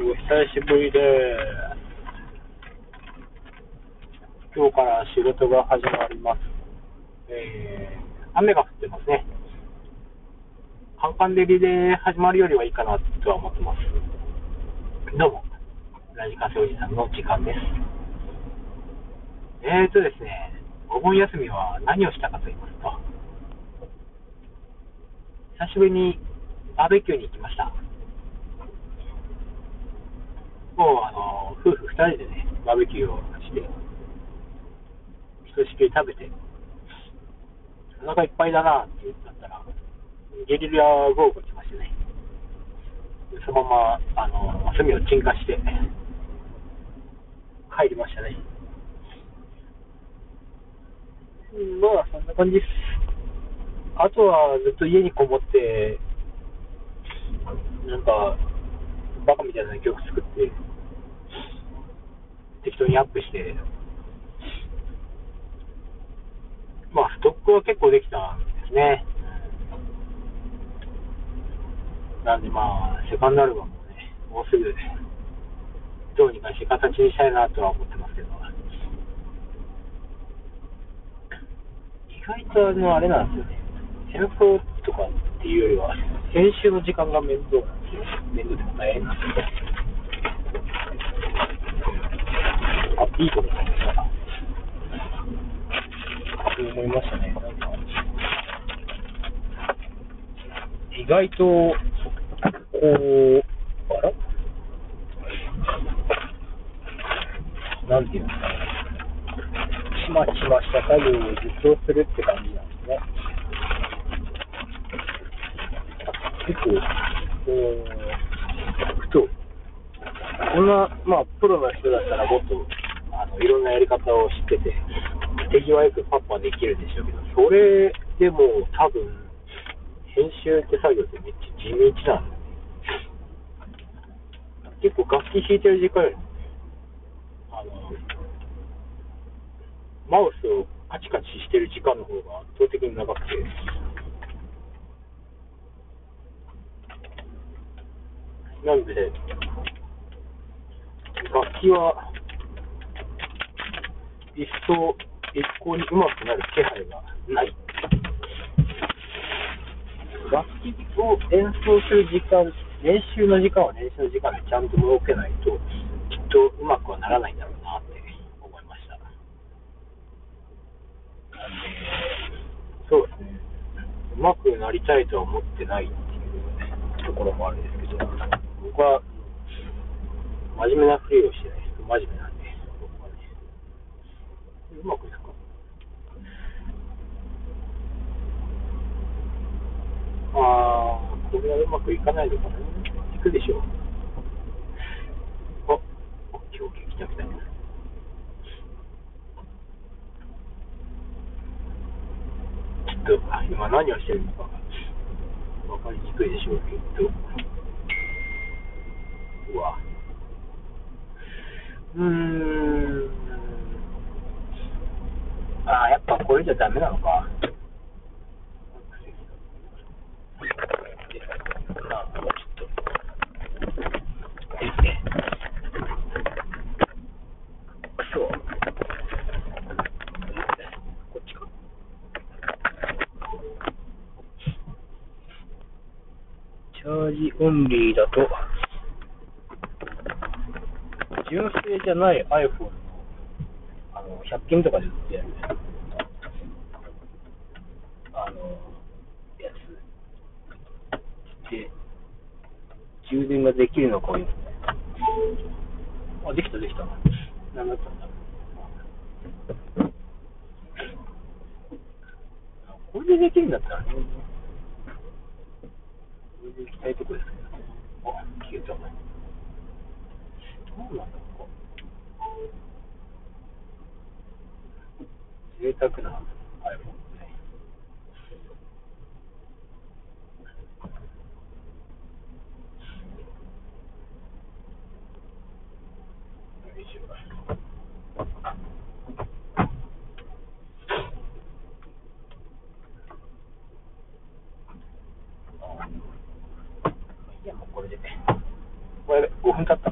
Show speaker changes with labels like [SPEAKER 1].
[SPEAKER 1] お久しぶりです。今日から仕事が始まります。えー、雨が降ってますね。カンカン照りで始まるよりはいいかなとは思ってます。どうも、ラジカセおじさんの時間です。えーとですね、お盆休みは何をしたかと言いますと、久しぶりにバーベキューに行きました。もう、あの、夫婦二人でね、バーベキューをして、ひとしきり食べて、お腹いっぱいだなって言ったら、ゲリラ豪雨が来ましてね、でそのまま、あの、炭を鎮火して、帰りましたね。うんまあ、そんな感じです。あとはずっと家にこもって、なんか、バカみたいな曲作って、適当にアップして、まあ、ストックは結構できたんですね。なんでまあ、セカンドアルバムもね、もうすぐ、どうにかして形にしたいなとは思ってますけど、意外とあの、あれなんですよね、戦争とかっていうよりは、編集の時間が面倒。面倒でも大変なんですよ。あ、いいことだった。そう思いましたね。なんか意外と、こう、あらなんていうんですかね。ちまちました作業をずっとするって感じなんですね。結構、こう、ふと、こんな、まあ、プロの人だったらもっと、あの、いろんなやり方を知ってて、手際よくパッパできるんでしょうけど、それでも多分、編集って作業ってめっちゃ地道なんで、結構楽器弾いてる時間より、あの、マウスをカチカチしてる時間の方が圧倒的に長くて、なんで、楽器は一層一向に上手くなる気配がない。楽器を演奏する時間、練習の時間は練習の時間でちゃんと設けないと、きっとうまくはならないんだろうなって思いました。そうですね、うまくなりたいとは思ってないっていう、ところもあるんですけど、僕は真面目なふりをしてない人、真面目なんで、僕はね、うまくいくか。あー、これはうまくいかないのかな。いくでしょう。あ、オッケーオッケー、来た来た。ちょっと、今何をしてるのか、わかりにくいでしょうけど。うわ。うーん。あー、やっぱこれじゃダメなのか。まあ、もうちょっと。ですね。そう。こっちか。チャージオンリーだと、純正じゃない iPhone のあの100均とかで売ってる。あのやつで充電ができるのこういうの。あできたできた。何だったんだこれでできるんだったらね。これで行きたいとこですけどね。あ消えた。どうなんだろう贅沢な iPhone ね。よいいや、もうこれで。これ5分経った。